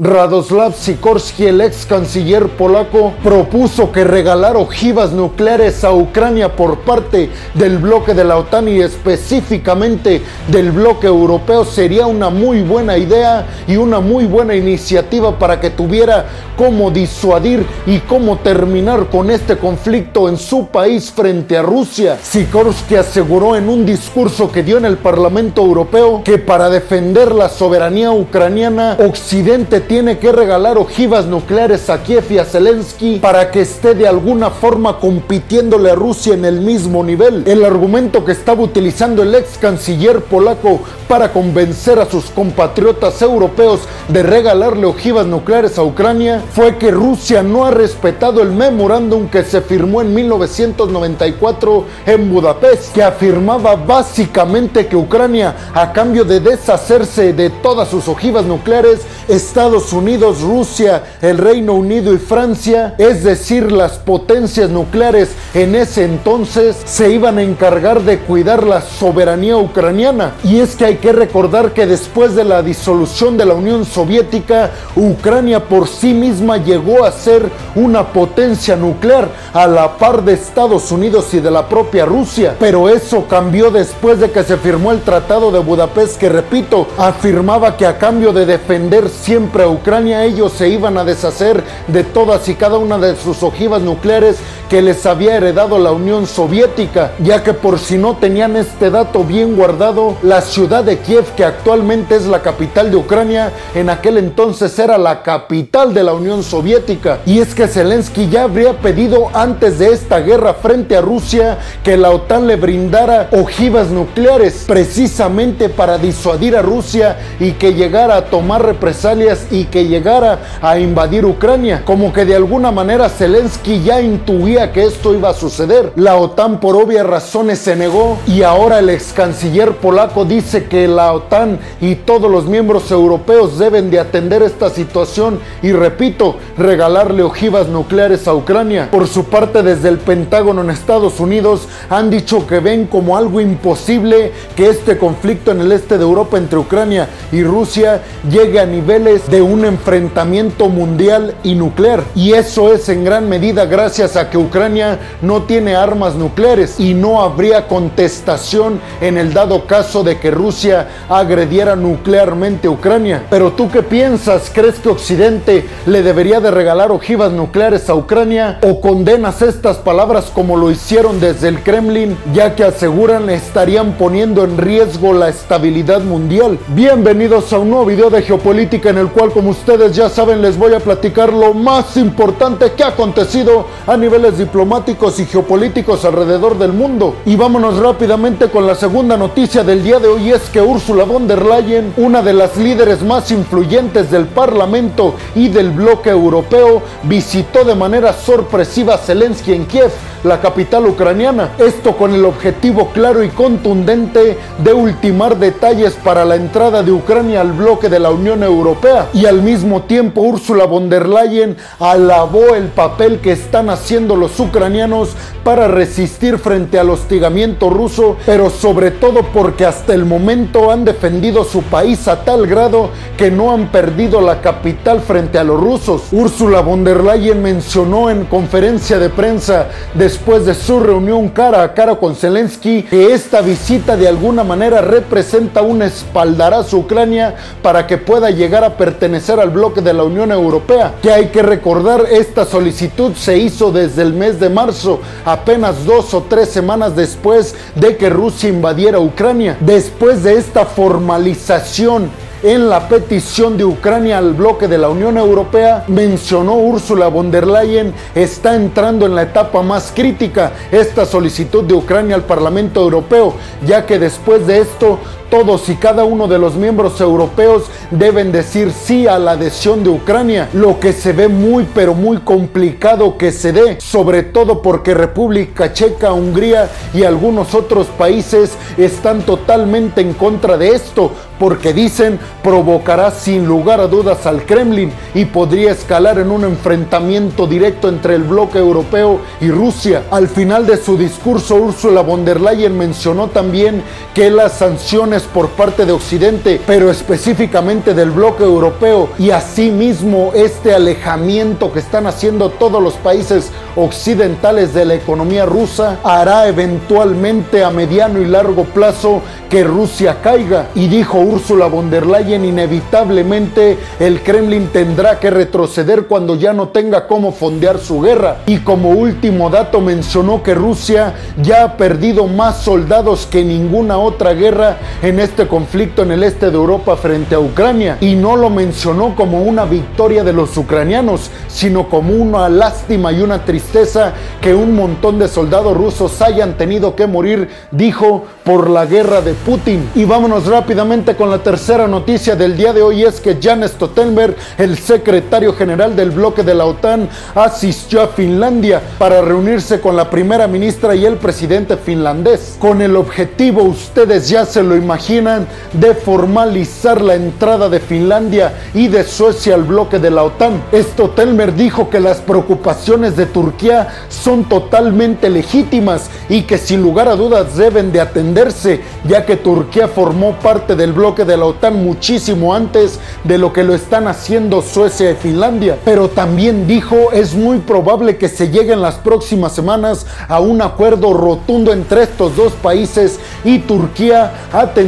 Radoslav Sikorski, el ex canciller polaco, propuso que regalar ojivas nucleares a Ucrania por parte del bloque de la OTAN y específicamente del bloque europeo sería una muy buena idea y una muy buena iniciativa para que tuviera cómo disuadir y cómo terminar con este conflicto en su país frente a Rusia. Sikorski aseguró en un discurso que dio en el Parlamento Europeo que para defender la soberanía ucraniana, Occidente tiene que regalar ojivas nucleares a Kiev y a Zelensky para que esté de alguna forma compitiéndole a Rusia en el mismo nivel. El argumento que estaba utilizando el ex canciller polaco para convencer a sus compatriotas europeos de regalarle ojivas nucleares a Ucrania fue que Rusia no ha respetado el memorándum que se firmó en 1994 en Budapest, que afirmaba básicamente que Ucrania, a cambio de deshacerse de todas sus ojivas nucleares, Estados Unidos, Rusia, el Reino Unido y Francia, es decir, las potencias nucleares en ese entonces, se iban a encargar de cuidar la soberanía ucraniana. Y es que hay que recordar que después de la disolución de la Unión Soviética, Ucrania por sí misma llegó a ser una potencia nuclear a la par de Estados Unidos y de la propia Rusia. Pero eso cambió después de que se firmó el Tratado de Budapest que, repito, afirmaba que a cambio de defender siempre Ucrania, ellos se iban a deshacer de todas y cada una de sus ojivas nucleares que les había heredado la Unión Soviética, ya que por si no tenían este dato bien guardado, la ciudad de Kiev, que actualmente es la capital de Ucrania, en aquel entonces era la capital de la Unión Soviética. Y es que Zelensky ya habría pedido antes de esta guerra frente a Rusia que la OTAN le brindara ojivas nucleares, precisamente para disuadir a Rusia y que llegara a tomar represalias y que llegara a invadir Ucrania. Como que de alguna manera Zelensky ya intuía que esto iba a suceder. La OTAN por obvias razones se negó y ahora el ex canciller polaco dice que la OTAN y todos los miembros europeos deben de atender esta situación y repito, regalarle ojivas nucleares a Ucrania. Por su parte, desde el Pentágono en Estados Unidos han dicho que ven como algo imposible que este conflicto en el este de Europa entre Ucrania y Rusia llegue a niveles de un enfrentamiento mundial y nuclear. Y eso es en gran medida gracias a que Ucrania no tiene armas nucleares y no habría contestación en el dado caso de que Rusia agrediera nuclearmente a Ucrania. Pero tú qué piensas? ¿Crees que Occidente le debería de regalar ojivas nucleares a Ucrania? ¿O condenas estas palabras como lo hicieron desde el Kremlin, ya que aseguran estarían poniendo en riesgo la estabilidad mundial? Bienvenidos a un nuevo video de geopolítica en el cual, como ustedes ya saben, les voy a platicar lo más importante que ha acontecido a niveles diplomáticos y geopolíticos alrededor del mundo. Y vámonos rápidamente con la segunda noticia del día de hoy es que Ursula von der Leyen, una de las líderes más influyentes del Parlamento y del bloque europeo, visitó de manera sorpresiva a Zelensky en Kiev, la capital ucraniana. Esto con el objetivo claro y contundente de ultimar detalles para la entrada de Ucrania al bloque de la Unión Europea. Y al mismo tiempo Ursula von der Leyen alabó el papel que están haciendo los ucranianos para resistir frente al hostigamiento ruso, pero sobre todo porque hasta el momento han defendido su país a tal grado que no han perdido la capital frente a los rusos. Ursula von der Leyen mencionó en conferencia de prensa después de su reunión cara a cara con Zelensky que esta visita de alguna manera representa un espaldarazo a Ucrania para que pueda llegar a pertenecer al bloque de la Unión Europea. Que hay que recordar, esta solicitud se hizo desde el mes de marzo, apenas dos o tres semanas después de que Rusia invadiera Ucrania. Después de esta formalización en la petición de Ucrania al bloque de la Unión Europea, mencionó Ursula von der Leyen, está entrando en la etapa más crítica esta solicitud de Ucrania al Parlamento Europeo, ya que después de esto todos y cada uno de los miembros europeos deben decir sí a la adhesión de Ucrania, lo que se ve muy pero muy complicado que se dé, sobre todo porque República Checa, Hungría y algunos otros países están totalmente en contra de esto, porque dicen provocará sin lugar a dudas al Kremlin y podría escalar en un enfrentamiento directo entre el bloque europeo y Rusia. Al final de su discurso, Ursula von der Leyen mencionó también que las sanciones por parte de Occidente, pero específicamente del bloque europeo y asimismo este alejamiento que están haciendo todos los países occidentales de la economía rusa hará eventualmente a mediano y largo plazo que Rusia caiga. Y dijo Ursula von der Leyen, inevitablemente el Kremlin tendrá que retroceder cuando ya no tenga cómo fondear su guerra. Y como último dato mencionó que Rusia ya ha perdido más soldados que ninguna otra guerra este conflicto en el este de Europa frente a Ucrania. Y no lo mencionó como una victoria de los ucranianos, sino como una lástima y una tristeza que un montón de soldados rusos hayan tenido que morir, dijo, por la guerra de Putin. Y vámonos rápidamente con la tercera noticia del día de hoy es que Jan Stoltenberg, el secretario general del bloque de la OTAN, asistió a Finlandia para reunirse con la primera ministra y el presidente finlandés, con el objetivo, ustedes ya se lo imaginan, de formalizar la entrada de Finlandia y de Suecia al bloque de la OTAN. Stoltenberg dijo que las preocupaciones de Turquía son totalmente legítimas y que sin lugar a dudas deben de atenderse, ya que Turquía formó parte del bloque de la OTAN muchísimo antes de lo que lo están haciendo Suecia y Finlandia. Pero también dijo es muy probable que se llegue en las próximas semanas a un acuerdo rotundo entre estos dos países y Turquía atendiendo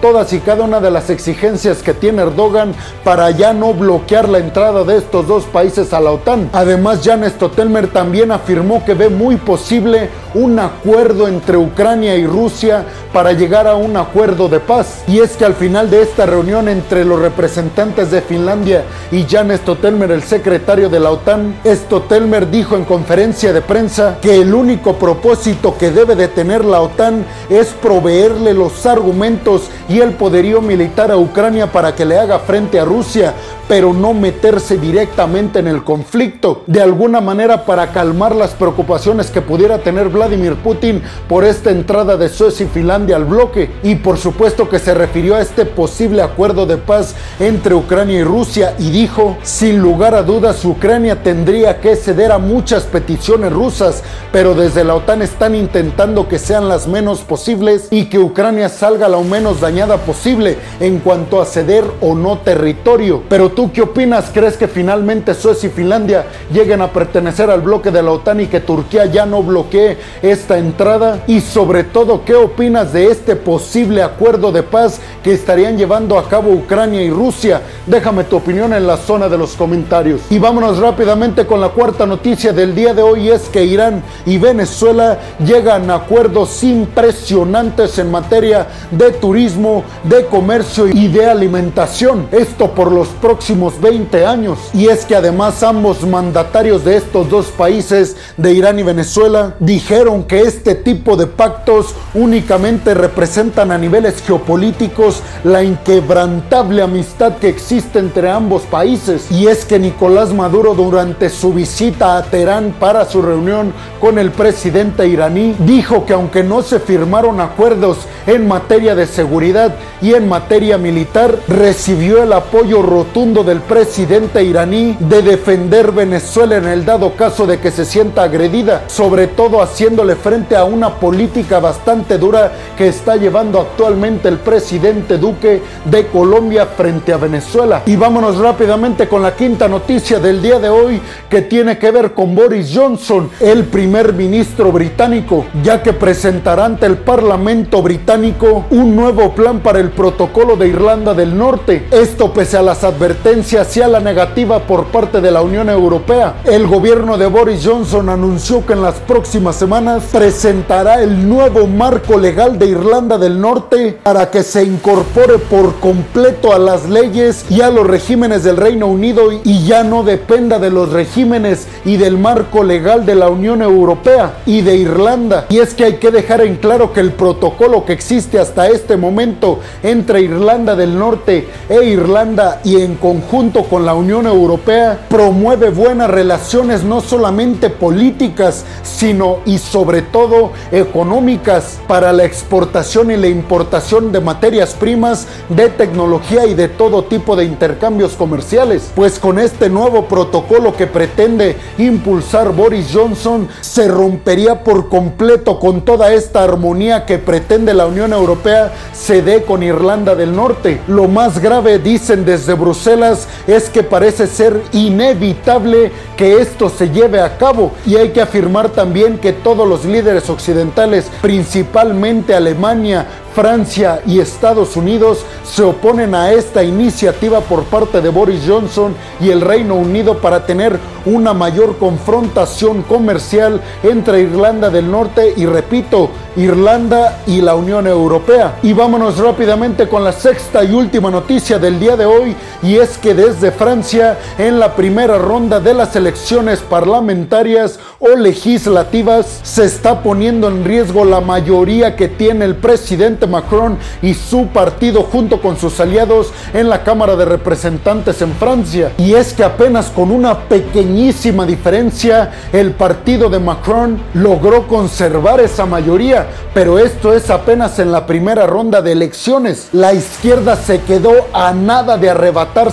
todas y cada una de las exigencias que tiene Erdogan para ya no bloquear la entrada de estos dos países a la OTAN. Además, Jan Stoltenberg también afirmó que ve muy posible un acuerdo entre Ucrania y Rusia para llegar a un acuerdo de paz. Y es que al final de esta reunión entre los representantes de Finlandia y Jan Stoltenberg, el secretario de la OTAN, Stoltenberg dijo en conferencia de prensa que el único propósito que debe de tener la OTAN es proveerle los argumentos y el poderío militar a Ucrania para que le haga frente a Rusia, pero no meterse directamente en el conflicto. De alguna manera para calmar las preocupaciones que pudiera tener Vladimir Putin por esta entrada de Suecia y Finlandia al bloque. Y por supuesto que se refirió a este posible acuerdo de paz entre Ucrania y Rusia y dijo, sin lugar a dudas, Ucrania tendría que ceder a muchas peticiones rusas, pero desde la OTAN están intentando que sean las menos posibles y que Ucrania salga lo menos dañada posible en cuanto a ceder o no territorio. Pero ¿Tú qué opinas? ¿Crees que finalmente Suecia y Finlandia lleguen a pertenecer al bloque de la OTAN y que Turquía ya no bloquee esta entrada? Y sobre todo, ¿qué opinas de este posible acuerdo de paz que estarían llevando a cabo Ucrania y Rusia? Déjame tu opinión en la zona de los comentarios. Y vámonos rápidamente con la cuarta noticia del día de hoy es que Irán y Venezuela llegan a acuerdos impresionantes en materia de turismo, de comercio y de alimentación. Esto por los próximos 20 años. Y es que además ambos mandatarios de estos dos países, de Irán y Venezuela, dijeron que este tipo de pactos únicamente representan a niveles geopolíticos la inquebrantable amistad que existe entre ambos países. Y es que Nicolás Maduro durante su visita a Teherán para su reunión con el presidente iraní dijo que aunque no se firmaron acuerdos en materia de seguridad y en materia militar, recibió el apoyo rotundo del presidente iraní de defender Venezuela en el dado caso de que se sienta agredida, sobre todo haciéndole frente a una política bastante dura que está llevando actualmente el presidente Duque de Colombia frente a Venezuela. Y vámonos rápidamente con la quinta noticia del día de hoy que tiene que ver con Boris Johnson, el primer ministro británico, ya que presentará ante el Parlamento británico un nuevo plan para el protocolo de Irlanda del Norte. Esto pese a las advertencias hacia la negativa por parte de la Unión Europea. El gobierno de Boris Johnson anunció que en las próximas semanas presentará el nuevo marco legal de Irlanda del Norte para que se incorpore por completo a las leyes y a los regímenes del Reino Unido y ya no dependa de los regímenes y del marco legal de la Unión Europea y de Irlanda. Y es que hay que dejar en claro que el protocolo que existe hasta este momento entre Irlanda del Norte e Irlanda y en conjunto con la Unión Europea promueve buenas relaciones no solamente políticas, sino y sobre todo económicas para la exportación y la importación de materias primas, de tecnología y de todo tipo de intercambios comerciales. Pues con este nuevo protocolo que pretende impulsar Boris Johnson, se rompería por completo con toda esta armonía que pretende la Unión Europea se dé con Irlanda del Norte. Lo más grave, dicen desde Bruselas, es que parece ser inevitable que esto se lleve a cabo y hay que afirmar también que todos los líderes occidentales, principalmente Alemania, Francia y Estados Unidos se oponen a esta iniciativa por parte de Boris Johnson y el Reino Unido para tener una mayor confrontación comercial entre Irlanda del Norte y repito, Irlanda y la Unión Europea. Y vámonos rápidamente con la sexta y última noticia del día de hoy y es que desde Francia en la primera ronda de las elecciones parlamentarias o legislativas se está poniendo en riesgo la mayoría que tiene el presidente Macron y su partido junto con sus aliados en la Cámara de Representantes en Francia. Y es que apenas con una pequeñísima diferencia el partido de Macron logró conservar esa mayoría, pero esto es apenas en la primera ronda de elecciones. La izquierda se quedó a nada de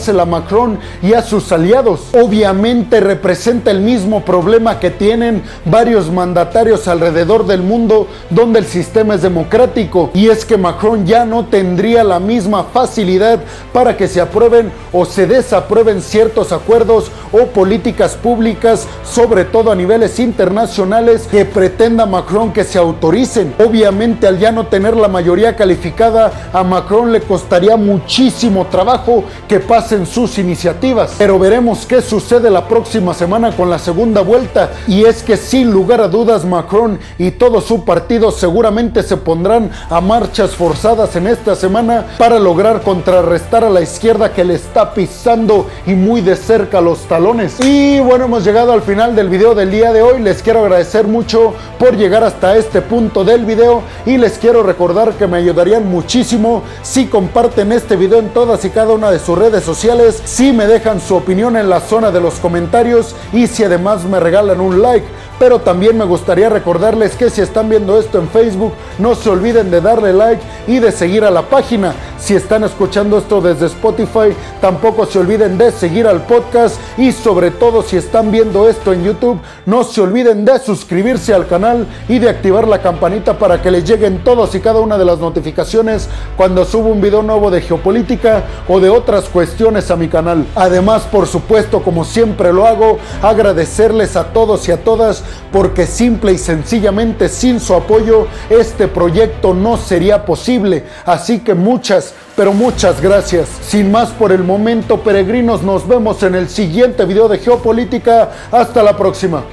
a Macron y a sus aliados. Obviamente representa el mismo problema que tienen varios mandatarios alrededor del mundo donde el sistema es democrático y es que Macron ya no tendría la misma facilidad para que se aprueben o se desaprueben ciertos acuerdos o políticas públicas, sobre todo a niveles internacionales, que pretenda Macron que se autoricen. Obviamente al ya no tener la mayoría calificada, a Macron le costaría muchísimo trabajo que pasen sus iniciativas. Pero veremos qué sucede la próxima semana con la segunda vuelta. Y es que sin lugar a dudas Macron y todo su partido seguramente se pondrán a marchas forzadas en esta semana para lograr contrarrestar a la izquierda que le está pisando y muy de cerca los talones. Y bueno, hemos llegado al final del video del día de hoy. Les quiero agradecer mucho por llegar hasta este punto del video y les quiero recordar que me ayudarían muchísimo si comparten este video en todas y cada una de sus redes sociales, si me dejan su opinión en la zona de los comentarios y si además me regalan un like. Pero también me gustaría recordarles que si están viendo esto en Facebook, no se olviden de darle like y de seguir a la página. Si están escuchando esto desde Spotify, tampoco se olviden de seguir al podcast y sobre todo si están viendo esto en YouTube, no se olviden de suscribirse al canal y de activar la campanita para que les lleguen todos y cada una de las notificaciones cuando subo un video nuevo de geopolítica o de otras cuestiones a mi canal. Además, por supuesto, como siempre lo hago, agradecerles a todos y a todas porque simple y sencillamente sin su apoyo este proyecto no sería posible. Así que muchas, pero muchas gracias. Sin más por el momento, peregrinos, nos vemos en el siguiente video de geopolítica. Hasta la próxima.